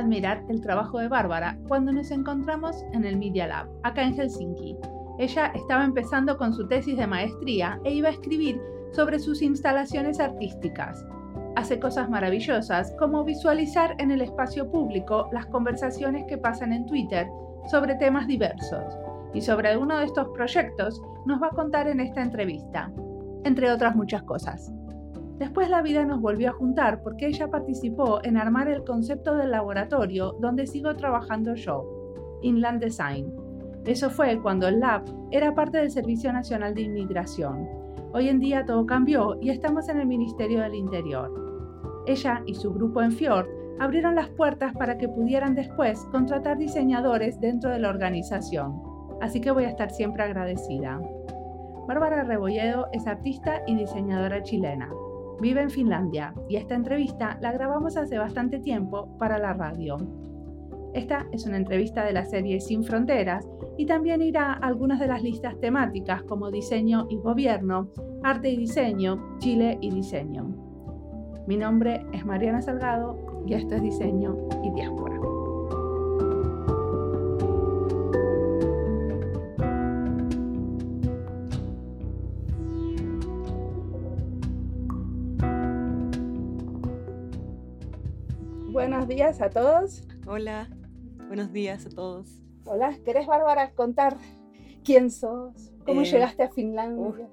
admirar el trabajo de Bárbara cuando nos encontramos en el Media Lab, acá en Helsinki. Ella estaba empezando con su tesis de maestría e iba a escribir sobre sus instalaciones artísticas. Hace cosas maravillosas como visualizar en el espacio público las conversaciones que pasan en Twitter sobre temas diversos. Y sobre uno de estos proyectos nos va a contar en esta entrevista, entre otras muchas cosas. Después la vida nos volvió a juntar porque ella participó en armar el concepto del laboratorio donde sigo trabajando yo, Inland Design. Eso fue cuando el lab era parte del Servicio Nacional de Inmigración. Hoy en día todo cambió y estamos en el Ministerio del Interior. Ella y su grupo en Fjord abrieron las puertas para que pudieran después contratar diseñadores dentro de la organización. Así que voy a estar siempre agradecida. Bárbara Rebolledo es artista y diseñadora chilena. Vive en Finlandia y esta entrevista la grabamos hace bastante tiempo para la radio. Esta es una entrevista de la serie Sin Fronteras y también irá a algunas de las listas temáticas como diseño y gobierno, arte y diseño, Chile y diseño. Mi nombre es Mariana Salgado y esto es Diseño y Diáspora. Días a todos. Hola, buenos días a todos. Hola, ¿querés, Bárbara, contar quién sos? ¿Cómo eh, llegaste a Finlandia?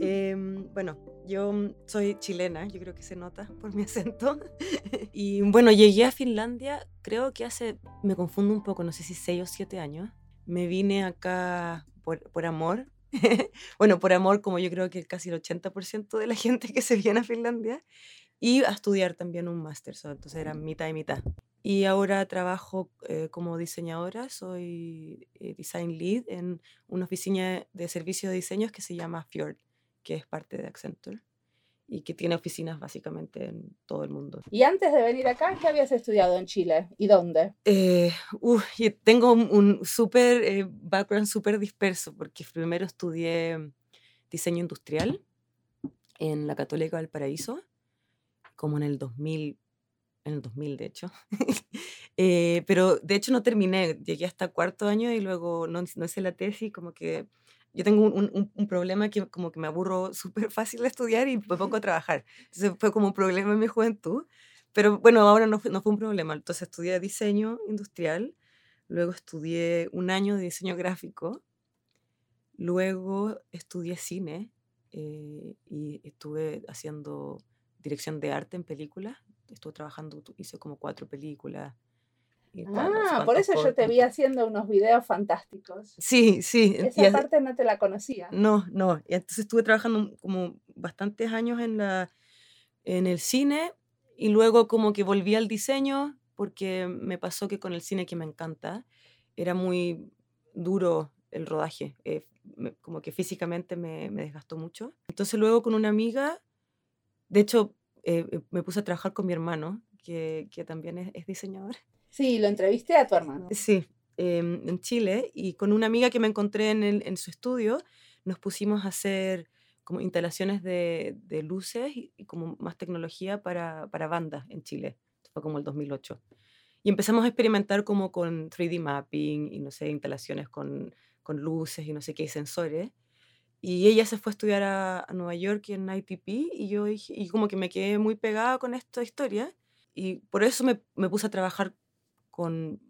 Em, bueno, yo soy chilena, yo creo que se nota por mi acento. y bueno, llegué a Finlandia, creo que hace, me confundo un poco, no sé si 6 o 7 años. Me vine acá por, por amor. bueno, por amor, como yo creo que casi el 80% de la gente que se viene a Finlandia y a estudiar también un máster, entonces era mitad y mitad. Y ahora trabajo eh, como diseñadora, soy eh, design lead en una oficina de servicio de diseños que se llama Fjord, que es parte de Accenture y que tiene oficinas básicamente en todo el mundo. ¿Y antes de venir acá, qué habías estudiado en Chile y dónde? Eh, tengo un, un super eh, background súper disperso porque primero estudié diseño industrial en la Católica del Paraíso como en el 2000, en el 2000 de hecho. Eh, pero de hecho no terminé, llegué hasta cuarto año y luego no, no hice la tesis, como que yo tengo un, un, problema que como que me aburro súper fácil de estudiar y me pongo a trabajar. Entonces fue como un problema en mi juventud. Pero bueno, ahora no no fue un problema. Entonces estudié diseño industrial, luego estudié un año de diseño gráfico, luego estudié cine eh, y estuve haciendo dirección de arte en películas. Estuve trabajando, hice como cuatro películas. ah, por eso yo te vi haciendo unos videos fantásticos. Sí, sí. Esa parte no te la conocía. No, no. Y entonces estuve trabajando como bastantes años en, la, en el cine y luego como que volví al diseño porque me pasó que con el cine que me encanta era muy duro el rodaje, eh, como que físicamente me, me desgastó mucho. Entonces luego con una amiga de hecho, eh, eh, me puse a trabajar con mi hermano, que, que también es, diseñador. Sí, lo entrevisté a tu hermano. Sí, em, en Chile, y con una amiga que me encontré en, en su estudio, nos pusimos a hacer como instalaciones de, de luces y, como más tecnología para, para bandas en Chile. fue como el 2008. Y empezamos a experimentar como con 3D mapping y no sé, instalaciones con, con luces y no sé qué, sensores. Y ella se fue a estudiar a, Nueva York en ITP y yo y como que me quedé muy pegada con esta historia y por eso me, me puse a trabajar con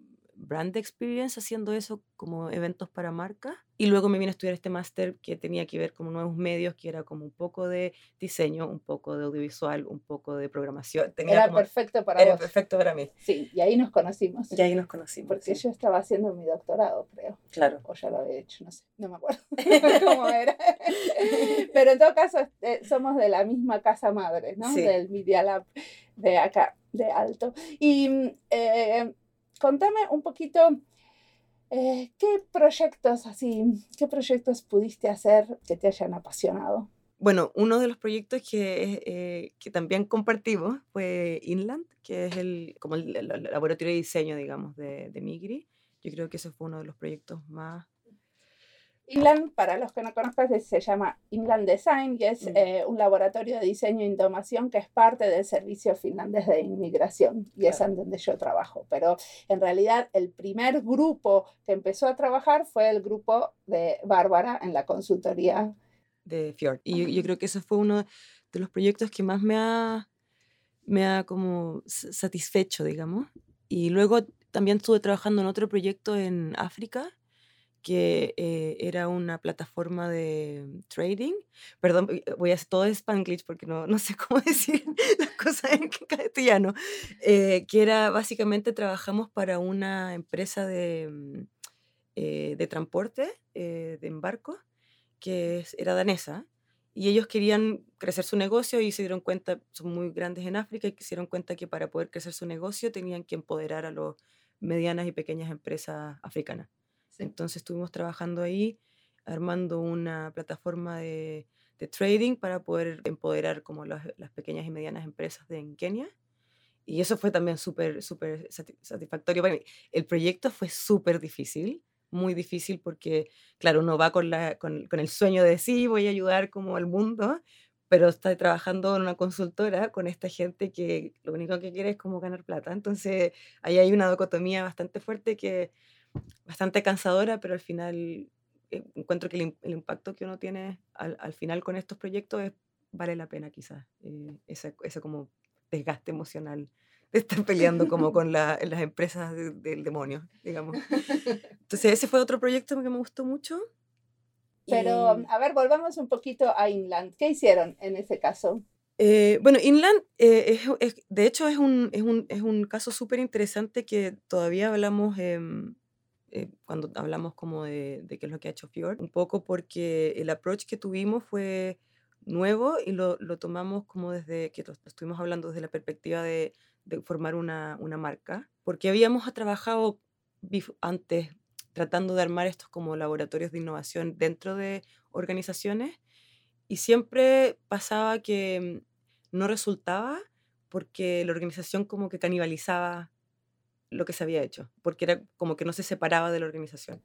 brand experience haciendo eso como eventos para marcas. Y luego me vine a estudiar este máster que tenía que ver con nuevos medios, que era como un poco de diseño, un poco de audiovisual, un poco de programación. Tenía era perfecto para Era perfecto para mí. Sí, y ahí nos conocimos. Y ahí nos conocimos. Porque yo estaba haciendo mi doctorado, creo. Claro. O ya lo había hecho, no sé, no me acuerdo cómo era. Pero en todo caso, eh, somos de la misma casa madre, ¿no? Del Media Lab de acá, de Alto. Y eh, contame un poquito eh, qué proyectos así, qué proyectos pudiste hacer que te hayan apasionado. Bueno, uno de los proyectos que, eh, que también compartimos fue Inland, que es el, como el, laboratorio de diseño, digamos, de, de, Migri. Yo creo que ese fue uno de los proyectos más, Inland, para los que no conozcan, se llama Inland Design y es mm. eh, un laboratorio de diseño e innovación que es parte del Servicio Finlandés de Inmigración y es en donde yo trabajo. Pero en realidad el primer grupo que empezó a trabajar fue el grupo de Bárbara en la consultoría de Fjord. Y yo, creo que ese fue uno de los proyectos que más me ha, me ha como satisfecho, digamos. Y luego también estuve trabajando en otro proyecto en África que eh, era una plataforma de trading. Perdón, eh, voy a hacer todo Spanglish porque no, no sé cómo decir las cosas en castellano. Eh, que era básicamente trabajamos para una empresa de, mm, de transporte, de embarco, que era danesa. Y ellos querían crecer su negocio y se dieron cuenta, son muy grandes en África y se dieron cuenta que para poder crecer su negocio tenían que empoderar a las medianas y pequeñas empresas africanas. Entonces estuvimos trabajando ahí, armando una plataforma de, trading para poder empoderar como las, pequeñas y medianas empresas de en Kenia. Y eso fue también súper, súper satisfactorio. El proyecto fue súper difícil, muy difícil porque, claro, uno va con, la, con, con, el sueño de sí, voy a ayudar como al mundo, pero está trabajando en una consultora con esta gente que lo único que quiere es como ganar plata. Entonces, ahí hay una dicotomía bastante fuerte que bastante cansadora, pero al final eh, encuentro que el, impacto que uno tiene al, al, final con estos proyectos es, vale la pena quizás, eh, ese, ese, como desgaste emocional de estar peleando como con la, las empresas del demonio, digamos. Entonces ese fue otro proyecto que me gustó mucho. Pero, a ver, volvamos un poquito a Inland. ¿Qué hicieron en ese caso? Eh, bueno, Inland, eh, es, de hecho, es un, es un, es un caso súper interesante que todavía hablamos eh, cuando hablamos como de, qué es lo que ha hecho Fjord, un poco porque el approach que tuvimos fue nuevo y lo, lo tomamos como desde que lo, estuvimos hablando desde la perspectiva de, de formar una, una, marca, porque habíamos trabajado antes tratando de armar estos como laboratorios de innovación dentro de organizaciones y siempre pasaba que mm, no resultaba porque la organización como que canibalizaba lo que se había hecho, porque era como que no se separaba de la organización.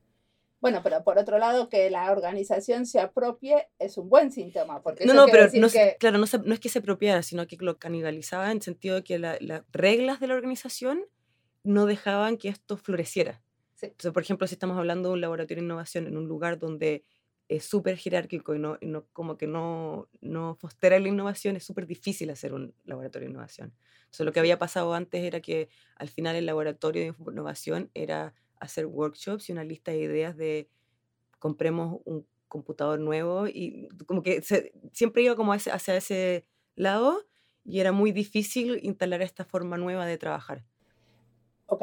Bueno, pero por otro lado, que la organización se apropie es un buen síntoma. Porque no, no, pero no, claro, no, no, es que se apropiara, sino que lo canibalizaba en el sentido de que las reglas de la organización no dejaban que esto floreciera. Entonces, por ejemplo, si estamos hablando de un laboratorio de innovación en un lugar donde es súper jerárquico y, no, y no, como que no, no fostera la innovación, es súper difícil hacer un laboratorio de innovación. Entonces, lo que había pasado antes era que al final el laboratorio de innovación era hacer workshops y una lista de ideas de compremos un computador nuevo y como que siempre iba como hacia, hacia ese lado y era muy difícil instalar esta forma nueva de trabajar. Ok.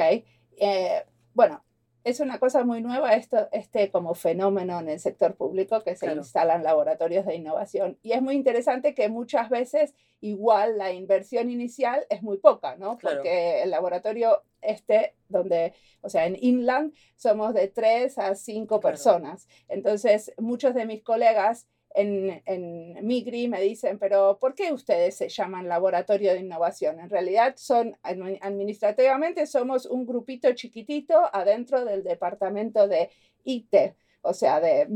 Eh, bueno, es una cosa muy nueva esto, este como fenómeno en el sector público que se instalan laboratorios de innovación. Y es muy interesante que muchas veces igual la inversión inicial es muy poca, ¿no? Porque el laboratorio este, donde, o sea, en Inland somos de tres a cinco personas. Entonces, muchos de mis colegas en, en, Migri me dicen, pero ¿por qué ustedes se llaman laboratorio de innovación? En realidad son, administrativamente somos un grupito chiquitito adentro del departamento de IT, o sea, de,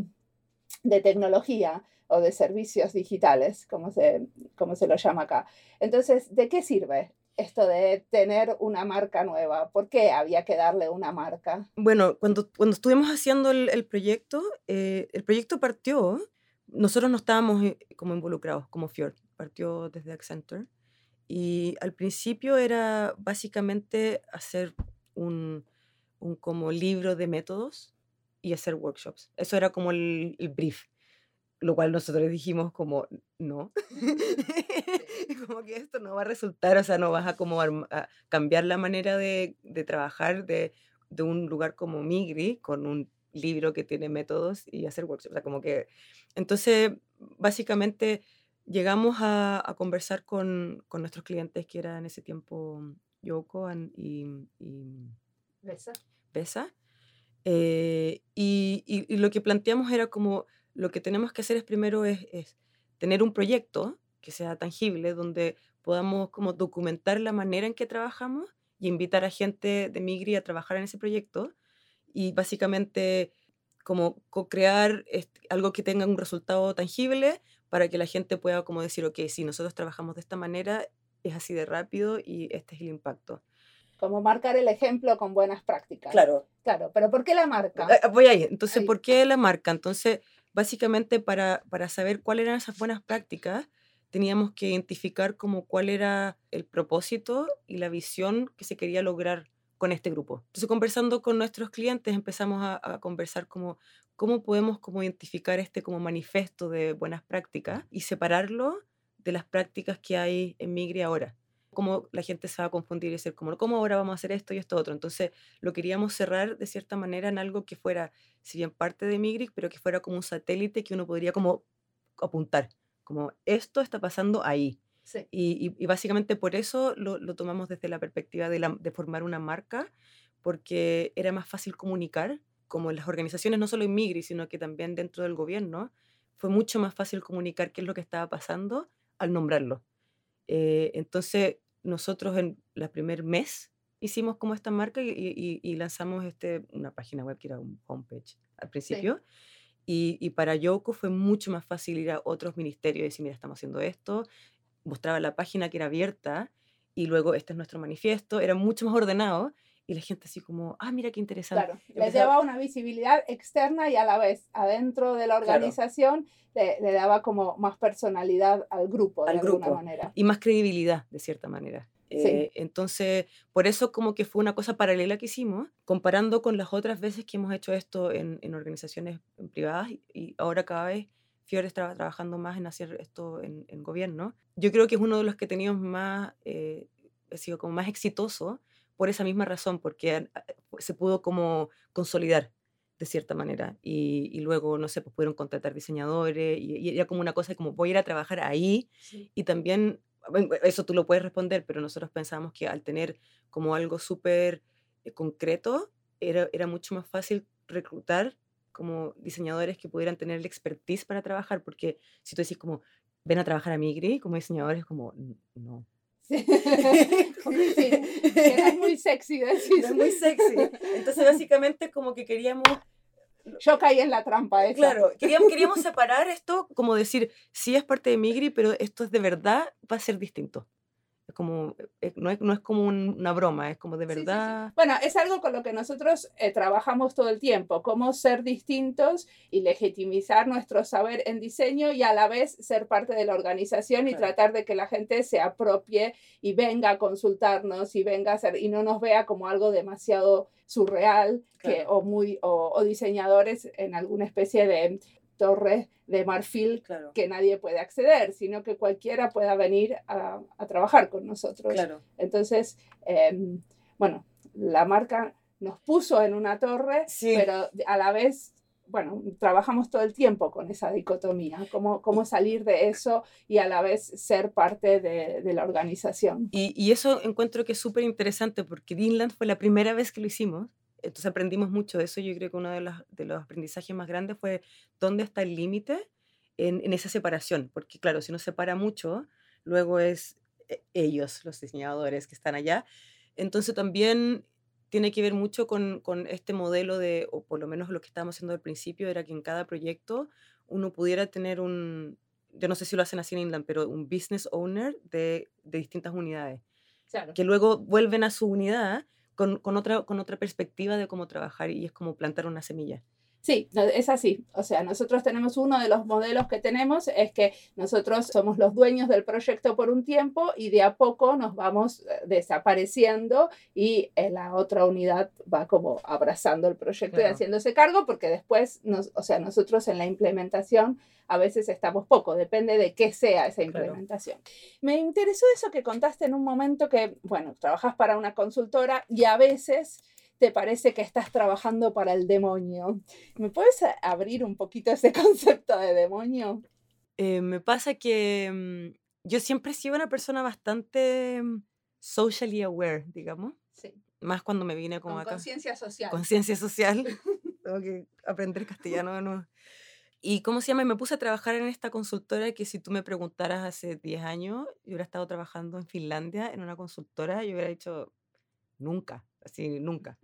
de tecnología o de servicios digitales, como se, como se lo llama acá. Entonces, ¿de qué sirve esto de tener una marca nueva? ¿Por qué había que darle una marca? Bueno, cuando, cuando estuvimos haciendo el, el proyecto, eh, el proyecto partió nosotros no estábamos eh, como involucrados como Fjord, partió desde Accenture. Y al principio era básicamente hacer un, un como libro de métodos y hacer workshops. Eso era como el, brief, lo cual nosotros dijimos como, no, como que esto no va a resultar, o sea, no vas a como a cambiar la manera de, de trabajar de, de, un lugar como Migri con un libro que tiene métodos y hacer workshops. O sea, como que... Entonces, básicamente llegamos a, a conversar con, con, nuestros clientes, que era en ese tiempo Yoko y, y Besa. Besa. Eh, y, y, lo que planteamos era como, lo que tenemos que hacer es primero es, es tener un proyecto que sea tangible, donde podamos como documentar la manera en que trabajamos y invitar a gente de Migri a trabajar en ese proyecto y básicamente como co-crear este, algo que tenga un resultado tangible para que la gente pueda como decir, ok, si nosotros trabajamos de esta manera, es así de rápido y este es el impacto. Como marcar el ejemplo con buenas prácticas. Claro. Claro, pero ¿por qué la marca? Eh, Voy ahí. Entonces, ¿por qué la marca? Entonces, básicamente para, para saber cuáles eran esas buenas prácticas, teníamos que identificar como cuál era el propósito y la visión que se quería lograr con este grupo. Entonces, conversando con nuestros clientes, empezamos a, conversar como cómo podemos como identificar este como manifiesto de buenas prácticas y separarlo de las prácticas que hay en Migri ahora. Cómo la gente se va a confundir y decir, como, ¿cómo ahora vamos a hacer esto y esto otro? Entonces, lo queríamos cerrar de cierta manera en algo que fuera, si bien parte de Migri, pero que fuera como un satélite que uno podría como apuntar, como esto está pasando ahí. Sí. Y, y- y básicamente por eso lo, lo tomamos desde la perspectiva de, la- de formar una marca, porque era más fácil comunicar, como en las organizaciones, no solo en Migri, sino que también dentro del gobierno, fue mucho más fácil comunicar qué es lo que estaba pasando al nombrarlo. Eh, entonces, nosotros en el primer mes hicimos como esta marca y, y- y lanzamos este, una página web que era un homepage al principio. Y, y para Yoko fue mucho más fácil ir a otros ministerios y decir, mira, estamos haciendo esto. Mostraba la página que era abierta y luego este es nuestro manifiesto. Era mucho más ordenado y la gente así como, ah, mira qué interesante. Claro, Empezaba- daba una visibilidad externa y a la vez adentro de la Claro. organización le, le daba como más personalidad al grupo de Al alguna grupo. manera. y más credibilidad, de cierta manera. Sí. Eh, entonces, por eso como que fue una cosa paralela que hicimos, comparando con las otras veces que hemos hecho esto en, en organizaciones privadas y, y ahora cada vez Fiore estaba trabajando más en hacer esto en, en gobierno. Yo creo que es uno de los que teníamos más, eh, ha sido como más exitoso por esa misma razón, porque han- a- se pudo como consolidar de cierta manera. Y, y luego, no sé, pues pudieron contratar diseñadores y, y era como una cosa como voy a ir a trabajar ahí y también, eso tú lo puedes responder, pero nosotros pensamos que al tener como algo súper eh, concreto, era, era mucho más fácil reclutar como diseñadores que pudieran tener el expertise para trabajar, porque si tú decís como, ven a trabajar a Migri como diseñadores, como, "N- no. Sí. Sí, era muy sexy decir. Es muy sexy. Entonces, básicamente, como que queríamos Yo caí en la trampa esa. Claro, queríamos, queríamos separar esto, como decir, sí es parte de Migri, pero esto es de verdad, va a ser distinto. Como, eh, no es, no es como un- una broma, es como de Sí, sí, sí. verdad. Bueno, es algo con lo que nosotros eh, trabajamos todo el tiempo, cómo ser distintos y legitimizar nuestro saber en diseño y a la vez ser parte de la organización y Claro. tratar de que la gente se apropie y venga a consultarnos y venga a hacer y no nos vea como algo demasiado surreal que, o muy o, o diseñadores en alguna especie de torre de marfil Claro, que nadie puede acceder, sino que cualquiera pueda venir a, a trabajar con nosotros. claro. Entonces, em, bueno, la marca nos puso en una torre, Sí. pero a la vez, bueno, trabajamos todo el tiempo con esa dicotomía, cómo, cómo salir de eso y a la vez ser parte de, de la organización. Y, y eso encuentro que es súper interesante porque Greenland fue la primera vez que lo hicimos. Entonces aprendimos mucho de eso. Yo creo que uno de los, de los aprendizajes más grandes fue dónde está el límite en, en esa separación. Porque claro, si uno separa mucho, luego es eh, ellos, los diseñadores que están allá. Entonces también tiene que ver mucho con, con este modelo de, o por lo menos lo que estábamos haciendo al principio, era que en cada proyecto uno pudiera tener un, yo no sé si lo hacen así en Inland, pero un business owner de, de distintas unidades Claro. que luego vuelven a su unidad con, con otra, con otra perspectiva de cómo trabajar y es como plantar una semilla. Sí, es así. O sea, nosotros tenemos uno de los modelos que tenemos, es que nosotros somos los dueños del proyecto por un tiempo y de a poco nos vamos eh, desapareciendo y eh, la otra unidad va como abrazando el proyecto y haciéndose cargo porque después, nos, o sea, nosotros en la implementación a veces estamos poco, depende de qué sea esa Claro. implementación. Me interesó eso que contaste en un momento que, bueno, trabajas para una consultora y a veces te parece que estás trabajando para el demonio. ¿Me puedes abrir un poquito ese concepto de demonio? Eh, me pasa que mm, yo siempre he sido una persona bastante mm, socially aware, digamos, Sí, más cuando me vine como con acá. conciencia social. Conciencia social, tengo que aprender castellano de nuevo. Y cómo se llama, me puse a trabajar en esta consultora que si tú me preguntaras hace 10 años, yo hubiera estado trabajando en Finlandia en una consultora, yo hubiera dicho nunca, así nunca.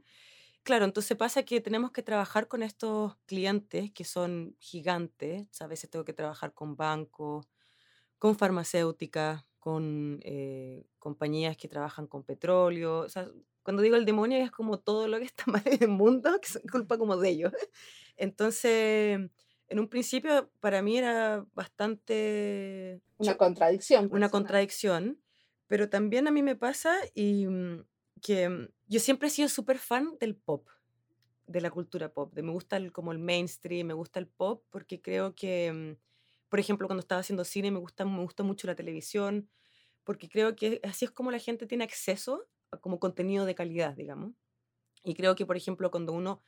Claro, entonces pasa que tenemos que trabajar con estos clientes que son gigantes. A veces tengo que trabajar con bancos, con farmacéuticas, con eh, compañías que trabajan con petróleo. O sea, cuando digo el demonio es como todo lo que está mal en el mundo, que es culpa como de ellos. Entonces, en un principio para mí era bastante... Una contradicción. Una contradicción, pero también a mí me pasa y mm, que mm, yo siempre he sido súper fan del pop, de la cultura pop, me gusta el, como el mainstream, me gusta el pop porque creo que, mm, por ejemplo, cuando estaba haciendo cine me gusta, me gusta mucho la televisión, porque creo que así es como la gente tiene acceso a como contenido de calidad, digamos. Y creo que, por ejemplo, cuando uno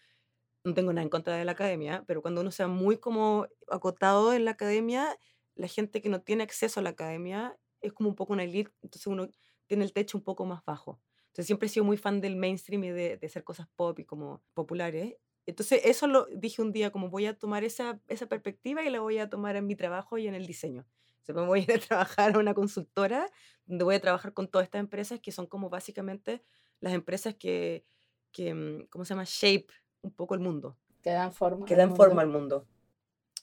no tengo nada en contra de la academia, pero cuando uno sea muy como acotado en la academia, la gente que no tiene acceso a la academia es como un poco una elite, entonces uno tiene el techo un poco más bajo. Entonces siempre he sido muy fan del mainstream y de, de hacer cosas pop y como populares. Entonces eso lo dije un día, como voy a tomar esa, esa perspectiva y la voy a tomar en mi trabajo y en el diseño. O sea, me voy a ir a trabajar a una consultora donde voy a trabajar con todas estas empresas que son como básicamente las empresas que, que mm, ¿cómo se llama? Shape un poco el mundo. Que dan forma. Que dan forma al mundo.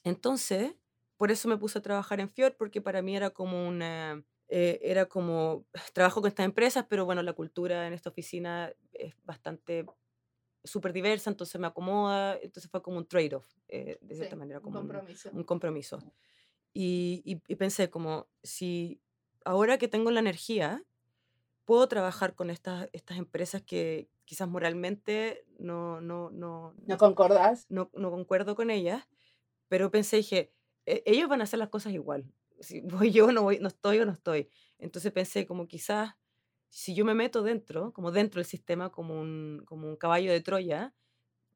Entonces, por eso me puse a trabajar en Fjord, porque para mí era como una... Eh, era como, trabajo con estas empresas, pero bueno, la cultura en esta oficina es bastante súper diversa, entonces me acomoda, entonces fue como un trade-off, eh, de cierta manera, como un compromiso. Un, compromiso. Y, y, y, pensé como, si ahora que tengo la energía, puedo trabajar con estas, estas empresas que quizás moralmente no, no, no, ¿No concordas? No, no concuerdo con ellas, pero pensé, dije, "E- ellos van a hacer las cosas igual. Si voy yo, no, voy, no estoy o no estoy. Entonces pensé, como quizás, si yo me meto dentro, como dentro del sistema, como un, como un caballo de Troya,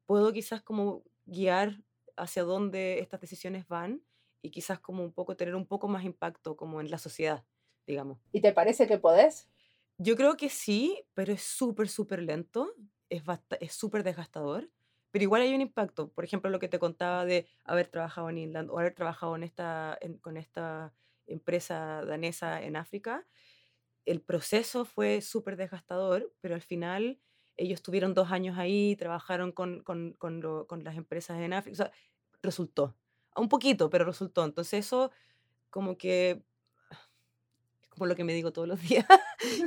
puedo quizás como guiar hacia dónde estas decisiones van y quizás como un poco tener un poco más impacto como en la sociedad, digamos. ¿Y te parece que podés? Yo creo que sí, pero es súper, súper lento, es basta- es súper desgastador, pero igual hay un impacto. Por ejemplo, lo que te contaba de haber trabajado en Inland o haber trabajado en esta, con esta empresa danesa en África, el proceso fue súper desgastador, pero al final ellos tuvieron dos años ahí, trabajaron con, con, con, con las empresas en África, o sea, resultó. Un poquito, pero resultó. Entonces eso como que es como lo que me digo todos los días,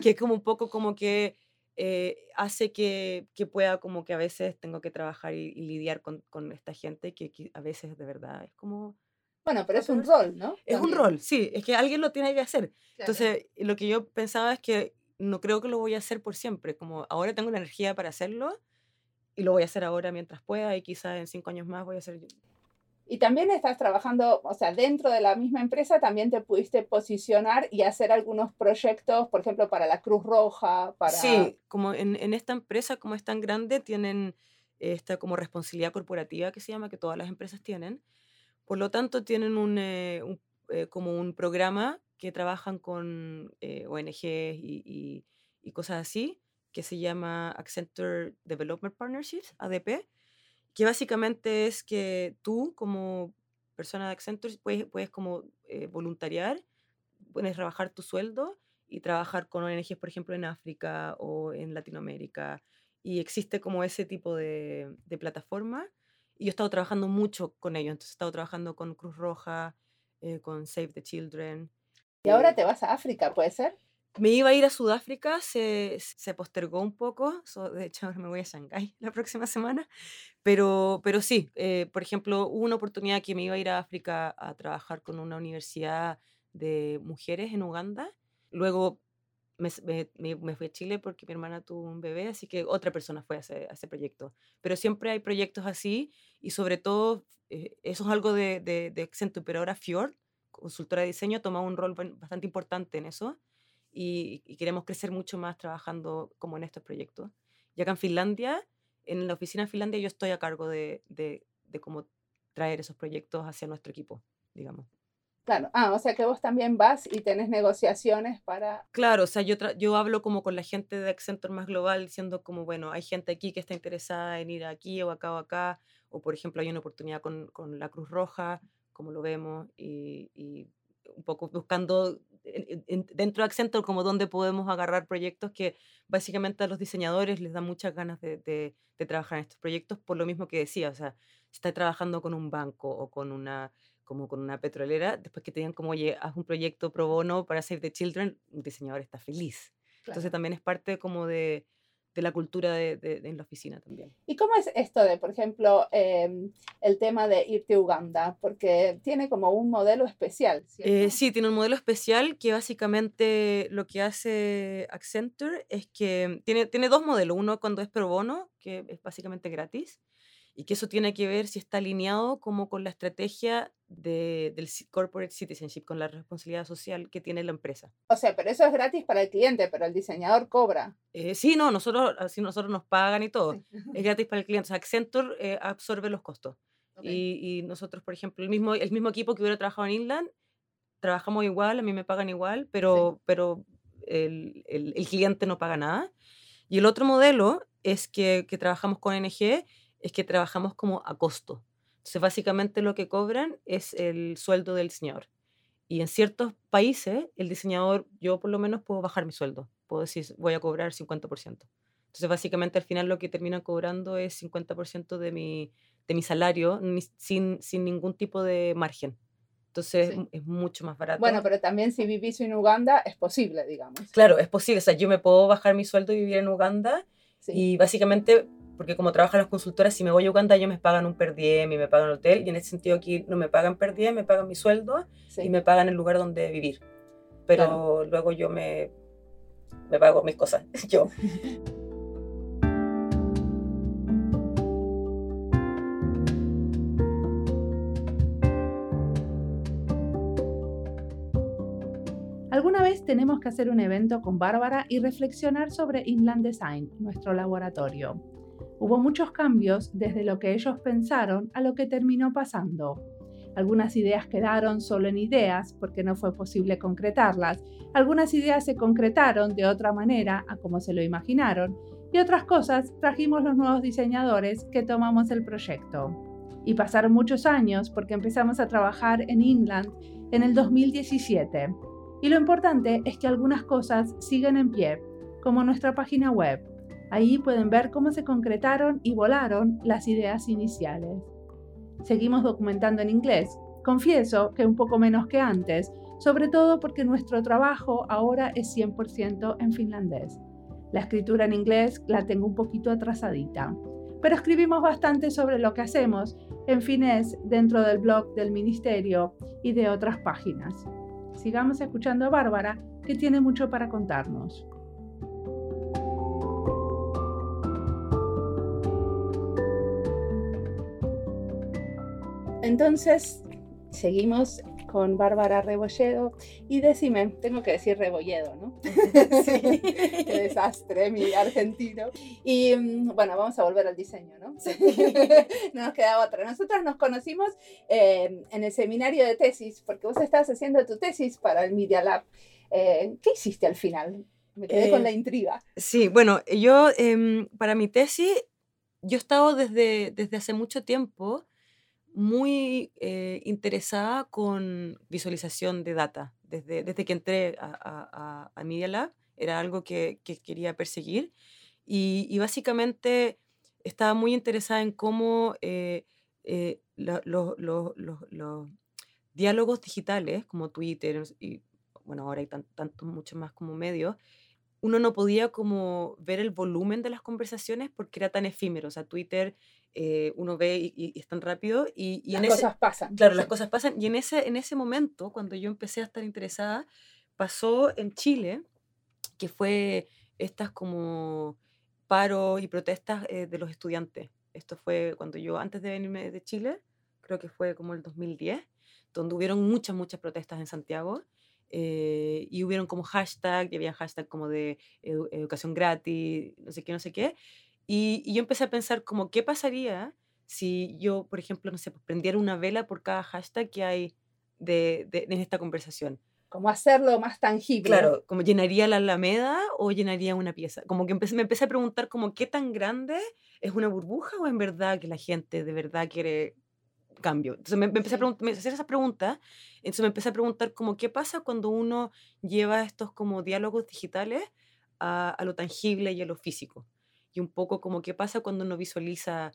que es como un poco como que eh, hace que, que pueda como que a veces tengo que trabajar y, y lidiar con, con esta gente que, a veces de verdad es como... Bueno, pero es un rol, ¿no? Es un rol, sí, es que alguien lo tiene que hacer. Claro. Entonces, lo que yo pensaba es que no creo que lo voy a hacer por siempre, como ahora tengo la energía para hacerlo y lo voy a hacer ahora mientras pueda y quizás en cinco años más voy a hacer... Y también estás trabajando, o sea, dentro de la misma empresa también te pudiste posicionar y hacer algunos proyectos, por ejemplo, para la Cruz Roja, para... Sí, como en, en esta empresa, como es tan grande, tienen esta como responsabilidad corporativa que se llama, que todas las empresas tienen. Por lo tanto, tienen un, eh, un, eh, como un programa que trabajan con eh, ONGs y, y- y cosas así, que se llama Accenture Development Partnerships, ADP, que básicamente es que tú como persona de Accenture puedes, puedes como eh, voluntariar, puedes rebajar tu sueldo y trabajar con ONGs, por ejemplo, en África o en Latinoamérica. Y existe como ese tipo de, de plataforma. Y yo he estado trabajando mucho con ellos. Entonces he estado trabajando con Cruz Roja, eh, con Save the Children. Y ahora eh, te vas a África, ¿puede ser? Me iba a ir a Sudáfrica, se, se postergó un poco. so- de hecho, ahora me voy a Shanghái la próxima semana. Pero, pero sí, eh, por ejemplo, hubo una oportunidad que me iba a ir a África a trabajar con una universidad de mujeres en Uganda. Luego me, me- me- fui a Chile porque mi hermana tuvo un bebé, así que otra persona fue a ese, a ese proyecto. Pero siempre hay proyectos así y sobre todo eh, eso es algo de, de, de Accenture, pero ahora Fjord, consultora de diseño, toma un rol bastante importante en eso y, y queremos crecer mucho más trabajando como en estos proyectos. Y acá en Finlandia, en la oficina en Finlandia, yo estoy a cargo de, de, de cómo traer esos proyectos hacia nuestro equipo, digamos. Claro. Ah, o sea que vos también vas y tenés negociaciones para... Claro, o sea, yo, yo hablo como con la gente de Accenture más global, diciendo como, bueno, hay gente aquí que está interesada en ir aquí o acá o acá, o por ejemplo hay una oportunidad con, con la Cruz Roja, como lo vemos, y, y un poco buscando dentro de Accenture como donde podemos agarrar proyectos que básicamente a los diseñadores les da muchas ganas de, de, trabajar en estos proyectos por lo mismo que decía, o sea, si estás trabajando con un banco o con una como con una petrolera, después que te digan como, oye, haz un proyecto pro bono para Save the Children, un diseñador está feliz. Entonces también es parte como de, de la cultura de, de, en la oficina también. ¿Y cómo es esto de, por ejemplo, em, el tema de irte a Uganda? Porque tiene como un modelo especial. Eh, sí, tiene un modelo especial que básicamente lo que hace Accenture es que tiene, tiene dos modelos. Uno cuando es pro bono, que es básicamente gratis, y que eso tiene que ver si está alineado como con la estrategia de, del corporate citizenship, con la responsabilidad social que tiene la empresa. O sea, pero eso es gratis para el cliente, pero el diseñador cobra. Eh, sí, no, nosotros, así nosotros nos pagan y todo. Es gratis para el cliente. O sea, Accenture eh, absorbe los costos. Y, y, nosotros, por ejemplo, el mismo, el mismo equipo que hubiera trabajado en Inland, trabajamos igual, a mí me pagan igual, pero, pero el, el, el, cliente no paga nada. Y el otro modelo es que, que trabajamos con NG es que trabajamos como a costo. Entonces, básicamente lo que cobran es el sueldo del diseñador. Y en ciertos países, el diseñador, yo por lo menos puedo bajar mi sueldo. Puedo decir, voy a cobrar 50%. Entonces, básicamente al final lo que terminan cobrando es 50% de mi, de mi salario sin, sin ningún tipo de margen. Entonces es mucho más barato. Bueno, pero también si vivís en Uganda es posible, digamos. Claro, es posible. O sea, yo me puedo bajar mi sueldo y vivir en Uganda y básicamente porque como trabajan las consultoras, si me voy a Uganda ellos me pagan un per diem y me pagan el hotel, y en ese sentido aquí no me pagan per diem, me pagan mi sueldo y me pagan el lugar donde vivir. Pero luego yo me, me pago mis cosas, yo. Alguna vez tenemos que hacer un evento con Bárbara y reflexionar sobre Inland Design, nuestro laboratorio. Hubo muchos cambios desde lo que ellos pensaron a lo que terminó pasando. Algunas ideas quedaron solo en ideas porque no fue posible concretarlas, algunas ideas se concretaron de otra manera a como se lo imaginaron y otras cosas trajimos los nuevos diseñadores que tomamos el proyecto. Y pasaron muchos años porque empezamos a trabajar en Inland en el 2017. Y lo importante es que algunas cosas siguen en pie, como nuestra página web, Ahí pueden ver cómo se concretaron y volaron las ideas iniciales. Seguimos documentando en inglés. Confieso que un poco menos que antes, sobre todo porque nuestro trabajo ahora es 100% en finlandés. La escritura en inglés la tengo un poquito atrasadita, pero escribimos bastante sobre lo que hacemos en finés dentro del blog del ministerio y de otras páginas. Sigamos escuchando a Bárbara, que tiene mucho para contarnos. Entonces, seguimos con Bárbara Rebolledo y decime, tengo que decir Rebolledo, ¿no? Sí. Qué desastre, mi argentino. Y mm, bueno, vamos a volver al diseño, ¿no? Sí. no nos queda otra. Nosotros nos conocimos eh, en el seminario de tesis, porque vos estabas haciendo tu tesis para el Media Lab. Eh, ¿Qué hiciste al final? Me quedé con la eh, intriga. Sí, bueno, yo em, para mi tesis, yo he estado desde, desde hace mucho tiempo muy eh, interesada con visualización de data. Desde, desde que entré a, a, a Media Lab, era algo que, que quería perseguir. Y, y, básicamente estaba muy interesada en cómo eh, eh, los diálogos digitales, como Twitter, y bueno, ahora hay tantos, mucho más como medios, uno no podía como ver el volumen de las conversaciones porque era tan efímero. O sea, Twitter eh, uno ve y, es tan rápido y, y las cosas pasan. Claro, las cosas pasan. Y en ese, en ese momento, cuando yo empecé a estar interesada, pasó en Chile, que fue estas como paros y protestas eh, de los estudiantes. Esto fue cuando yo, antes de venirme de Chile, creo que fue como el 2010, donde hubieron muchas, muchas protestas en Santiago. Eh, y hubieron como hashtag, y había hashtag como de educación gratis, no sé qué, no sé qué. Y, y, yo empecé a pensar como, ¿qué pasaría si yo, por ejemplo, no sé, pues, prendiera una vela por cada hashtag que hay de, de, en esta conversación? Como hacerlo más tangible. Claro, como llenaría la alameda o llenaría una pieza. Como que empecé, me empecé a preguntar como, ¿qué tan grande es una burbuja o en verdad que la gente de verdad quiere cambio. Entonces me, empecé a, me hacer esa pregunta, entonces me empecé a preguntar como qué pasa cuando uno lleva estos como diálogos digitales a, a lo tangible y a lo físico. Y un poco como qué pasa cuando uno visualiza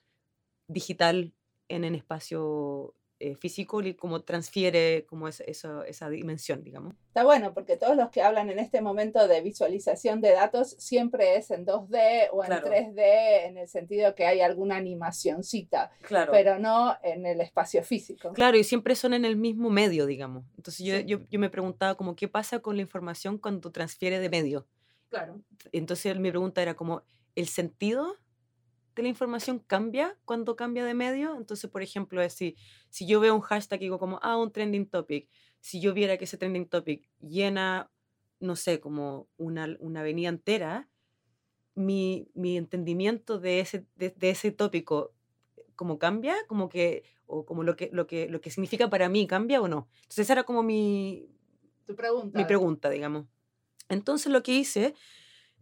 digital en el espacio eh, físico y cómo transfiere como esa, esa, dimensión, digamos. Está bueno, porque todos los que hablan en este momento de visualización de datos siempre es en 2D o en 3D, en el sentido que hay alguna animacióncita, claro. pero no en el espacio físico. Claro, y siempre son en el mismo medio, digamos. Entonces yo, yo, yo me preguntaba como, ¿qué pasa con la información cuando transfiere de medio? Claro. Entonces mi pregunta era como, ¿el sentido la información cambia cuando cambia de medio. Entonces, por ejemplo, es si, si yo veo un hashtag y digo como, ah, un trending topic, si yo viera que ese trending topic llena, no sé, como una, una avenida entera, mi, mi entendimiento de ese, de, ese tópico como cambia, como que, o como lo que, lo, que, lo que significa para mí cambia o no. Entonces esa era como mi, tu pregunta. mi pregunta, digamos. Entonces lo que hice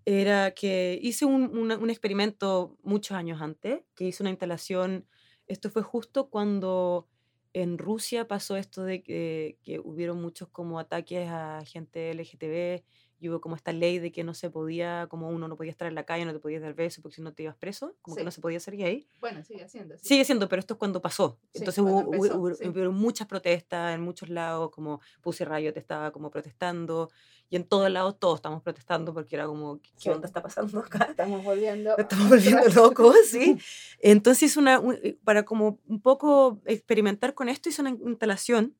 era que hice un, experimento muchos años antes, que hice una instalación, esto fue justo cuando en Rusia pasó esto de que, que hubieron muchos como ataques a gente LGTB y hubo como esta ley de que no se podía, como uno no podía estar en la calle, no te podías dar beso porque si no te ibas preso, como que no se podía ser gay. Bueno, sigue siendo. Sigue siendo, pero esto es cuando pasó. Entonces hubo, muchas protestas en muchos lados, como Pussy Riot estaba como protestando, y en todos lados todos estamos protestando porque era como, ¿qué onda está pasando acá? Estamos volviendo. Estamos volviendo locos, sí. Entonces, una, eh, para como un poco experimentar con esto, hice una instalación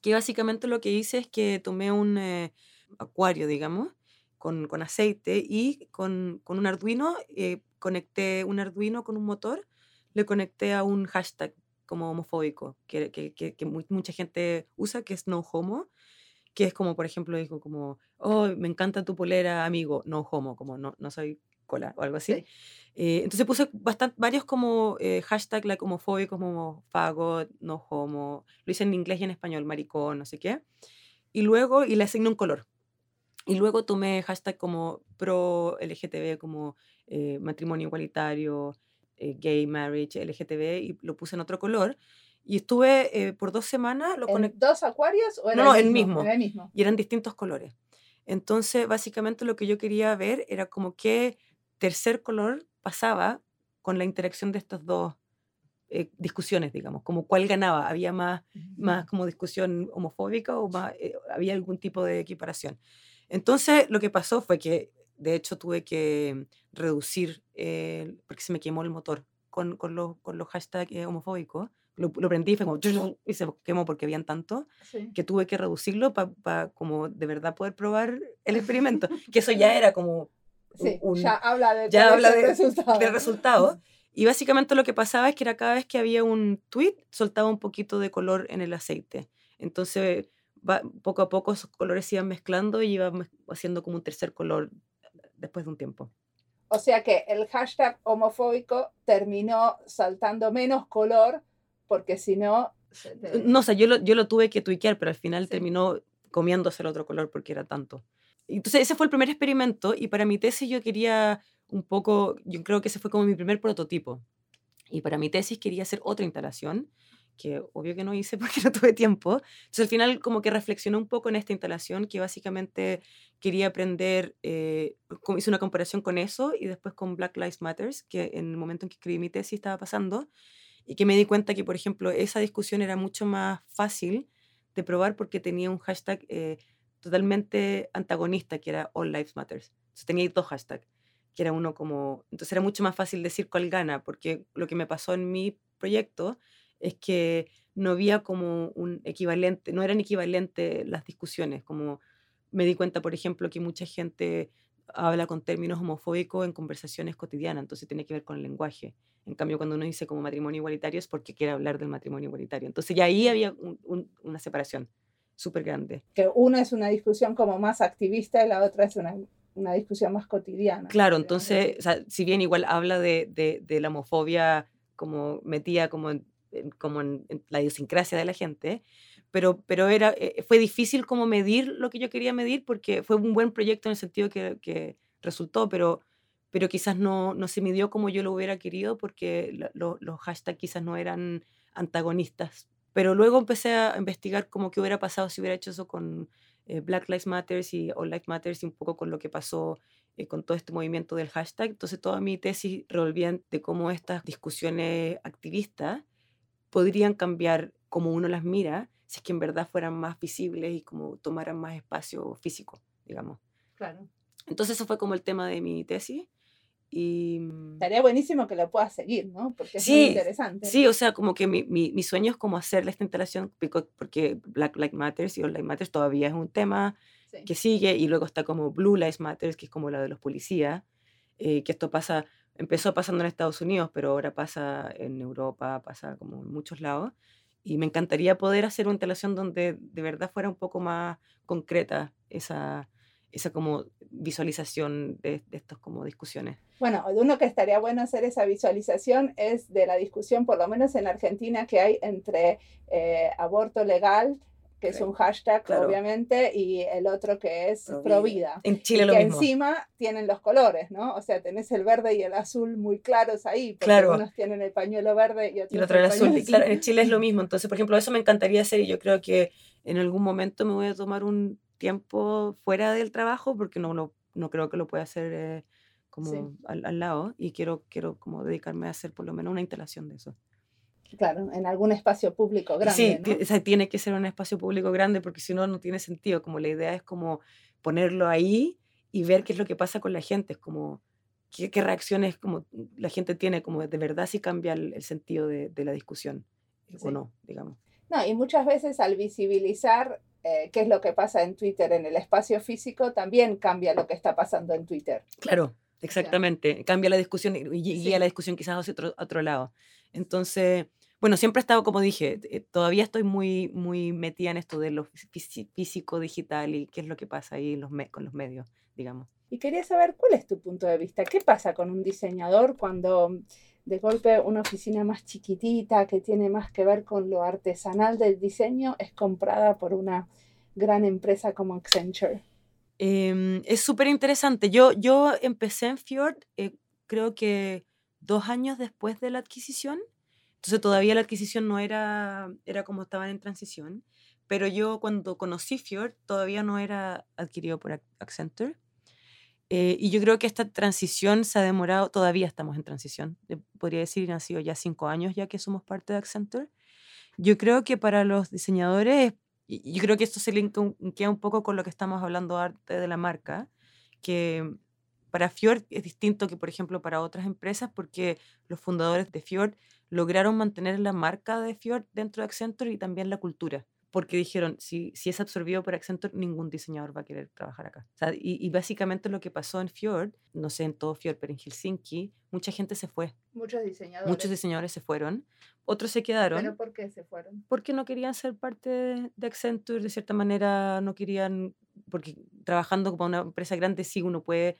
que básicamente lo que hice es que tomé un... Eh, acuario, digamos, con, con aceite y con, con un Arduino, eh, conecté un Arduino con un motor, le conecté a un hashtag como homofóbico, que, que, que, mucha gente usa, que es no homo, que es como, por ejemplo, dijo como, oh, me encanta tu polera, amigo, no homo, como no, no soy cola o algo así. Eh, entonces puse bastante, varios como eh, hashtags like, homofóbicos, como fago, no homo, lo hice en inglés y en español, maricón, no sé qué. Y luego, y le asigné un color. Y luego tomé hashtag como pro LGTB, como eh, matrimonio igualitario, eh, gay marriage, LGTB, y lo puse en otro color. Y estuve eh, por dos semanas. Lo ¿En ¿Dos acuarios o No, no, el mismo, el mismo. Y eran distintos colores. Entonces, básicamente lo que yo quería ver era como qué tercer color pasaba con la interacción de estas dos discusiones, digamos, como cuál ganaba. ¿Había más, más como discusión homofóbica o más, había algún tipo de equiparación? Entonces, lo que pasó fue que, de hecho, tuve que reducir, eh, porque se me quemó el motor con, con, los, con los hashtags eh, homofóbicos. Lo, lo, prendí y, fue como, y se quemó porque habían tanto que tuve que reducirlo para como de verdad poder probar el experimento. que eso ya era como... Sí, ya habla, de, ya habla de, resultado. de resultado. Y básicamente lo que pasaba es que era cada vez que había un tweet, soltaba un poquito de color en el aceite. Entonces, poco a poco esos colores se iban mezclando y iba haciendo como un tercer color después de un tiempo. O sea que el hashtag homofóbico terminó saltando menos color porque si no... No, o sea, yo lo, yo lo tuve que tuiquear, pero al final terminó comiéndose el otro color porque era tanto. Entonces ese fue el primer experimento y para mi tesis yo quería un poco, yo creo que ese fue como mi primer prototipo. Y para mi tesis quería hacer otra instalación que obvio que no hice porque no tuve tiempo. Entonces al final como que reflexioné un poco en esta instalación que básicamente quería aprender, eh, hice una comparación con eso y después con Black Lives Matters, que en el momento en que escribí mi tesis estaba pasando, y que me di cuenta que, por ejemplo, esa discusión era mucho más fácil de probar porque tenía un hashtag eh, totalmente antagonista, que era All Lives Matters. Entonces tenía dos hashtags, que era uno como... Entonces era mucho más fácil decir cuál gana, porque lo que me pasó en mi proyecto es que no había como un equivalente, no eran equivalentes las discusiones, como me di cuenta, por ejemplo, que mucha gente habla con términos homofóbicos en conversaciones cotidianas, entonces tiene que ver con el lenguaje. En cambio, cuando uno dice como matrimonio igualitario es porque quiere hablar del matrimonio igualitario. Entonces ya ahí había una separación súper grande. Que una es una discusión como más activista y la otra es una, una discusión más cotidiana. Claro, entonces, si bien igual habla de, de, de la homofobia como metía como en como en, la idiosincrasia de la gente, pero, pero era, eh, fue difícil como medir lo que yo quería medir porque fue un buen proyecto en el sentido que, que resultó, pero, pero quizás no, no se midió como yo lo hubiera querido porque los hashtags quizás no eran antagonistas. Pero luego empecé a investigar cómo qué hubiera pasado si hubiera hecho eso con eh, Black Lives Matter y All Lives Matter y un poco con lo que pasó eh, con todo este movimiento del hashtag. Entonces toda mi tesis revolvía de cómo estas discusiones activistas podrían cambiar como uno las mira si es que en verdad fueran más visibles y como tomaran más espacio físico, digamos. Claro. Entonces eso fue como el tema de mi tesis. Y... Mm, Estaría buenísimo que lo puedas seguir, ¿no? Porque es muy interesante. Sí, o sea, como que mi, mi, mi, sueño es como hacerle esta instalación, porque Black Lives Matter y All Lives Matter todavía es un tema que sigue, y luego está como Blue Lives Matter, que es como la de los policías, eh, que esto pasa, empezó pasando en Estados Unidos, pero ahora pasa en Europa, pasa como en muchos lados. Y me encantaría poder hacer una instalación donde de verdad fuera un poco más concreta esa, esa como visualización de, de estas como discusiones. Bueno, uno que estaría bueno hacer esa visualización es de la discusión, por lo menos en Argentina, que hay entre eh, aborto legal que es un hashtag, obviamente, y el otro que es pro vida. En Chile y lo que mismo. encima tienen los colores, ¿no? O sea, tenés el verde y el azul muy claros ahí, porque Claro. unos tienen el pañuelo verde y otros Y el otro era azul. pañuelo Y claro, en Chile es lo mismo. Entonces, por ejemplo, eso me encantaría hacer y yo creo que en algún momento me voy a tomar un tiempo fuera del trabajo porque no, no, no creo que lo pueda hacer eh, como Sí. al, al lado y quiero, quiero como dedicarme a hacer por lo menos una instalación de eso. Claro, en algún espacio público grande, sí, ¿no? ti- o sea, tiene que ser un espacio público grande porque si no, no tiene sentido. Como la idea es como ponerlo ahí y ver qué es lo que pasa con la gente. Es como qué, qué reacciones como la gente tiene, como de verdad si cambia el, el sentido de, de la discusión Sí. o no, digamos. No, y muchas veces al visibilizar eh, qué es lo que pasa en Twitter en el espacio físico, también cambia lo que está pasando en Twitter. Claro, exactamente. Cambia la discusión y y guía Sí. la discusión quizás hacia otro, otro lado. Entonces, bueno, siempre he estado, como dije, eh, todavía estoy muy, muy metida en esto de lo fí- físico, digital y qué es lo que pasa ahí los con los medios, digamos. Y quería saber cuál es tu punto de vista. ¿Qué pasa con un diseñador cuando de golpe una oficina más chiquitita que tiene más que ver con lo artesanal del diseño es comprada por una gran empresa como Accenture? Em, es súper interesante. Yo, yo empecé en Fjord, eh, creo que dos años después de la adquisición. Entonces todavía la adquisición no era, era como estaban en transición. Pero yo cuando conocí Fjord todavía no era adquirido por Ac- Accenture. Eh, y yo creo que esta transición se ha demorado, todavía estamos en transición. eh, Podría decir, han sido ya cinco años ya que somos parte de Accenture. Yo creo que para los diseñadores, yo creo que esto se linkea un poco con lo que estamos hablando antes de la marca, que para Fjord es distinto que, por ejemplo, para otras empresas, porque los fundadores de Fjord lograron mantener la marca de Fjord dentro de Accenture y también la cultura. Porque dijeron, si, si es absorbido por Accenture, ningún diseñador va a querer trabajar acá. O sea, y, y básicamente lo que pasó en Fjord, no sé en todo Fjord, pero en Helsinki, mucha gente se fue. Muchos diseñadores. Muchos diseñadores se fueron, otros se quedaron ¿Pero por qué se fueron? porque no querían ser parte de, Accenture, de cierta manera no querían, porque trabajando para una empresa grande sí uno puede,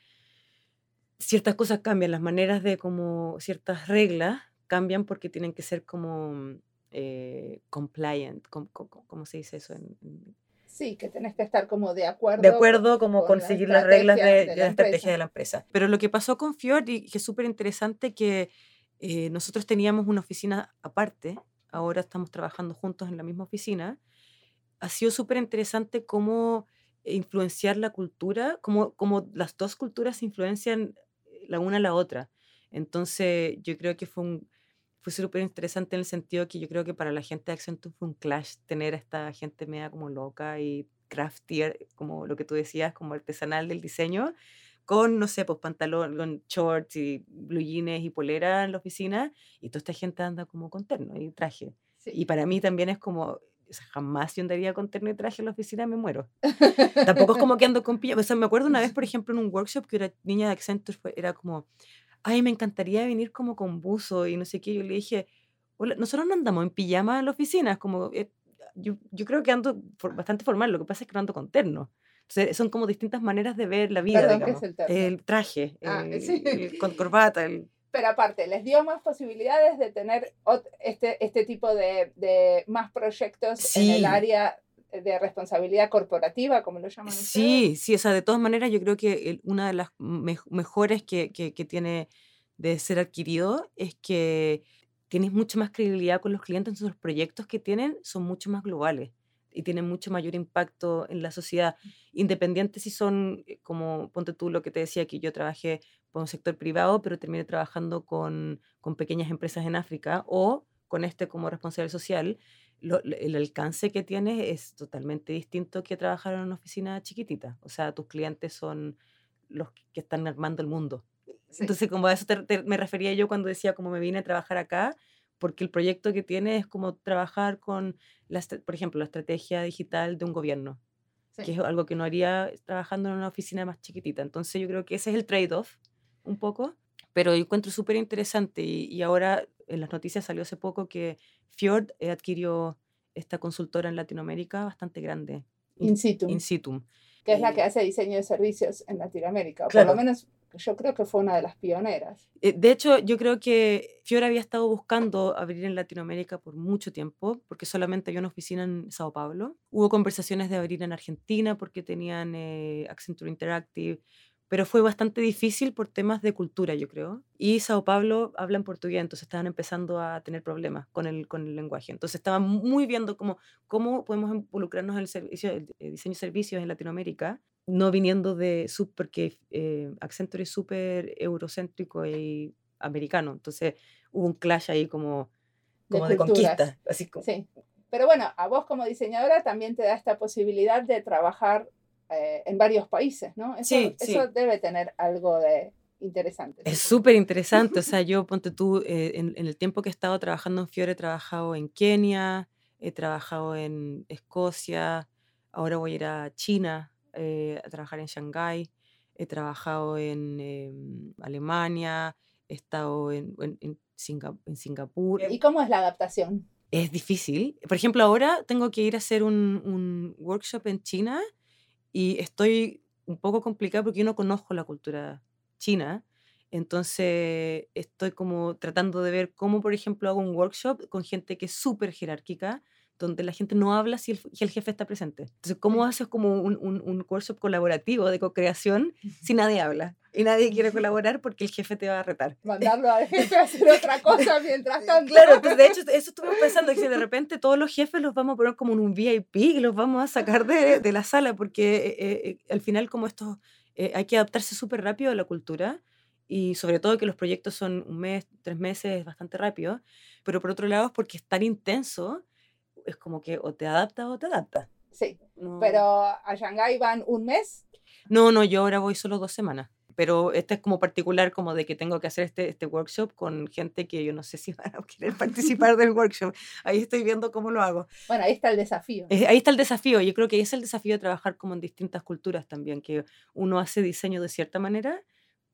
ciertas cosas cambian, las maneras de como ciertas reglas cambian porque tienen que ser como eh, compliant, com- com- com- ¿cómo se dice eso? En, en- Sí, que tenés que estar como de acuerdo. de acuerdo como con conseguir las reglas de, la la estrategia de la empresa. Pero lo que pasó con Fjord, y que es súper interesante, que eh, nosotros teníamos una oficina aparte, ahora estamos trabajando juntos en la misma oficina, ha sido súper interesante cómo influenciar la cultura, cómo, cómo las dos culturas influencian eh, la una a la otra. Entonces, yo creo que fue un fue súper interesante en el sentido que yo creo que para la gente de Accenture fue un clash tener a esta gente media como loca y craftier, como lo que tú decías, como artesanal del diseño, con, no sé, pues pantalón, con shorts y blue jeans y polera en la oficina, y toda esta gente anda como con terno y traje. Sí. Y para mí también es como, o sea, jamás yo andaría con terno y traje en la oficina, me muero. Tampoco es como que ando con pijama. O sea, me acuerdo una vez, por ejemplo, en un workshop que una niña de Accenture era como, ay, me encantaría venir como con buzo y no sé qué. Yo le dije, hola, nosotros no andamos en pijama en la oficina, es como, eh, yo, yo creo que ando for- bastante formal, lo que pasa es que no ando con terno. Entonces, son como distintas maneras de ver la vida, Perdón, ¿qué digamos. es el terno? traje, Ah, eh, sí. el con corbata, el, Pero aparte, les dio más posibilidades de tener este, este tipo de, de más proyectos en el Sí. área de responsabilidad corporativa, como lo llaman ustedes. Sí, sí, o sea, de todas maneras yo creo que una de las mej- mejores que, que- que tiene de ser adquirido es que tienes mucha más credibilidad con los clientes, entonces los proyectos que tienen son mucho más globales y tienen mucho mayor impacto en la sociedad, independiente si son, eh, como ponte tú lo que te decía, que yo trabajé por un sector privado, pero terminé trabajando con, con pequeñas empresas en África o con este como responsable social, lo- el alcance que tienes es totalmente distinto que trabajar en una oficina chiquitita. O sea, tus clientes son los que están armando el mundo. Sí. Entonces, como a eso te- te- me refería yo cuando decía como me vine a trabajar acá, porque el proyecto que tiene es como trabajar con, la, por ejemplo, la estrategia digital de un gobierno, que Sí. es algo que no haría trabajando en una oficina más chiquitita. Entonces, yo creo que ese es el trade-off un poco, pero yo encuentro súper interesante y, y ahora en las noticias salió hace poco que Fjord eh, adquirió esta consultora en Latinoamérica bastante grande, In situ, In Situm. que es la que hace diseño de servicios en Latinoamérica. o Claro. Por lo menos yo creo que fue una de las pioneras. Eh, De hecho, yo creo que Fiora había estado buscando abrir en Latinoamérica por mucho tiempo, porque solamente había una oficina en Sao Paulo. Hubo conversaciones de abrir en Argentina porque tenían eh, Accenture Interactive, pero fue bastante difícil por temas de cultura, yo creo. Y Sao Paulo hablan portugués, entonces estaban empezando a tener problemas con el, con el lenguaje. Entonces estaban muy viendo cómo, cómo podemos involucrarnos en el, servicio, el, diseño de servicios en Latinoamérica, no viniendo de sub, porque eh, Accenture es súper eurocéntrico y americano. Entonces hubo un clash ahí como, De como de, culturas. conquista. Así como, Sí. Pero bueno, a vos como diseñadora también te da esta posibilidad de trabajar eh, en varios países, ¿no? Eso, Sí, sí. eso debe tener algo de interesante. Es súper interesante. O sea, yo, ponte tú, eh, en, en el tiempo que he estado trabajando en Fiore, he trabajado en Kenia, he trabajado en Escocia, ahora voy a ir a China eh, a trabajar en Shanghái, he trabajado en em, Alemania, he estado en, en, en Singa- en Singapur. ¿Y cómo es la adaptación? Es difícil. Por ejemplo, ahora tengo que ir a hacer un, un workshop en China y estoy un poco complicada porque yo no conozco la cultura china. Entonces estoy como tratando de ver cómo, por ejemplo, hago un workshop con gente que es súper jerárquica, donde la gente no habla si el, si el jefe está presente. Entonces, ¿cómo haces como un, un, un workshop colaborativo de co-creación si nadie habla? Y nadie quiere colaborar porque el jefe te va a retar. Mandarlo al jefe a hacer otra cosa mientras tanto. Claro, entonces de hecho eso estuvimos pensando, que si de repente todos los jefes los vamos a poner como en un VIP y los vamos a sacar de, de la sala, porque eh, eh, al final como esto eh, hay que adaptarse súper rápido a la cultura y sobre todo que los proyectos son un mes, tres meses, es bastante rápido, pero por otro lado es porque es tan intenso, es como que o te adaptas o te adaptas. Sí, No, pero a Shanghái van un mes. no, no, yo ahora voy solo dos semanas. Pero este es como particular, como de que tengo que hacer este, este workshop con gente que yo no sé si van a querer participar del workshop. Ahí estoy viendo cómo lo hago. Bueno, ahí está el desafío. Eh, Ahí está el desafío. Yo creo que ahí es el desafío de trabajar como en distintas culturas también, que uno hace diseño de cierta manera,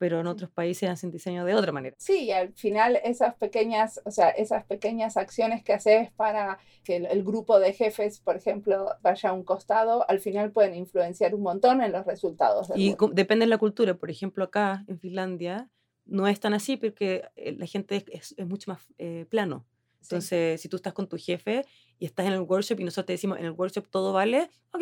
pero en Sí. otros países hacen diseño de otra manera. Sí, y al final esas pequeñas, o sea, esas pequeñas acciones que haces para que el, el grupo de jefes, por ejemplo, vaya a un costado, al final pueden influenciar un montón en los resultados. Y depende de la cultura. Por ejemplo, acá en Finlandia no es tan así porque eh, la gente es, es- mucho más eh, plano. Sí. Entonces, si tú estás con tu jefe y estás en el workshop y nosotros te decimos en el workshop todo vale, ok.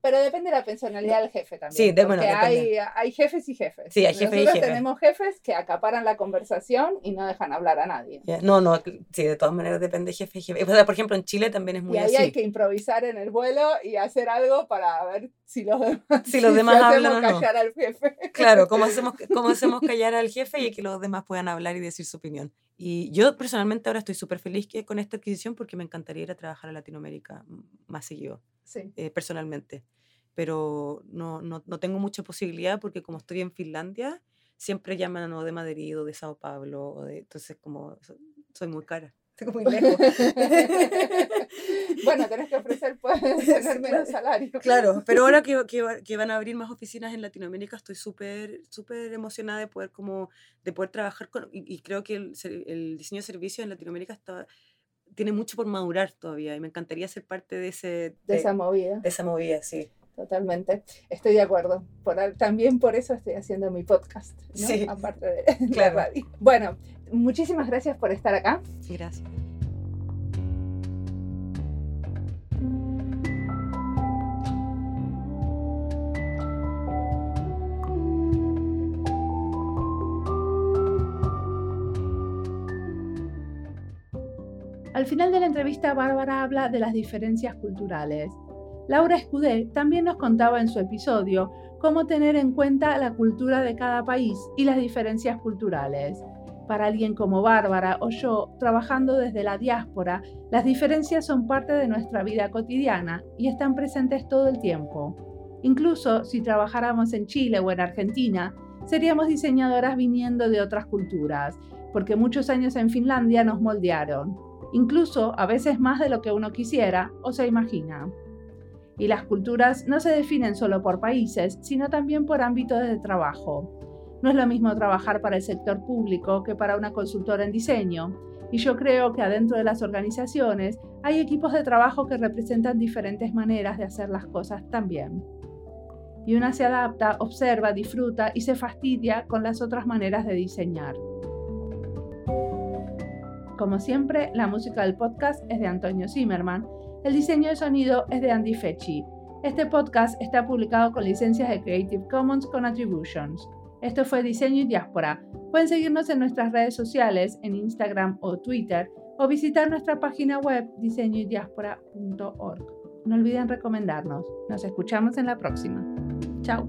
Pero depende de la personalidad del jefe también. Sí, de- bueno, porque hay, hay jefes y jefes. Sí, hay jefes y Nosotros jefes. tenemos jefes que acaparan la conversación y no dejan hablar a nadie. Ya, No, no, sí, de todas maneras depende de jefe y jefe. O sea, por ejemplo, en Chile también es Y muy ahí así. hay que improvisar en el vuelo y hacer algo para ver si los demás, Si los demás hablan hacemos o no. callar al jefe. Claro, ¿cómo hacemos, cómo hacemos callar al jefe y que los demás puedan hablar y decir su opinión? Y yo personalmente ahora estoy súper feliz que, con esta adquisición porque me encantaría ir a trabajar a Latinoamérica más seguido, Sí. eh, personalmente. Pero no, no, no tengo mucha posibilidad porque como estoy en Finlandia, siempre llaman o de Madrid o de Sao Paulo, o de, entonces como so- soy muy cara, estoy muy lejos. bueno, tenés que ofrecer, puedes tener menos salario. Claro, pero ahora que, que, que van a abrir más oficinas en Latinoamérica, estoy súper súper emocionada de poder como de poder trabajar con y, y creo que el, el diseño de servicios en Latinoamérica está tiene mucho por madurar todavía y me encantaría ser parte de ese De esa movida, de esa movida, sí. totalmente. Estoy de acuerdo. Por, también por eso estoy haciendo mi podcast, ¿no? Sí. aparte de la Claro. radio. Bueno, muchísimas gracias por estar acá. Gracias. Final de la entrevista, Bárbara habla de las diferencias culturales. Laura Escudé también nos contaba en su episodio cómo tener en cuenta la cultura de cada país y las diferencias culturales. Para alguien como Bárbara o yo, trabajando desde la diáspora, las diferencias son parte de nuestra vida cotidiana y están presentes todo el tiempo. Incluso si trabajáramos en Chile o en Argentina, seríamos diseñadoras viniendo de otras culturas, porque muchos años en Finlandia nos moldearon, incluso a veces más de lo que uno quisiera o se imagina. Y las culturas no se definen solo por países, sino también por ámbitos de trabajo. No es lo mismo trabajar para el sector público que para una consultora en diseño, y yo creo que adentro de las organizaciones hay equipos de trabajo que representan diferentes maneras de hacer las cosas también. Y una se adapta, observa, disfruta y se fastidia con las otras maneras de diseñar. Como siempre, la música del podcast es de Antonio Zimmerman el diseño de sonido es de Andy Fecci. Este podcast está publicado con licencias de Creative Commons con Attributions. Esto fue Diseño y Diáspora. Pueden seguirnos en nuestras redes sociales, en Instagram o Twitter, o visitar nuestra página web diseñoydiaspora.org. No olviden recomendarnos. Nos escuchamos en la próxima. Chao.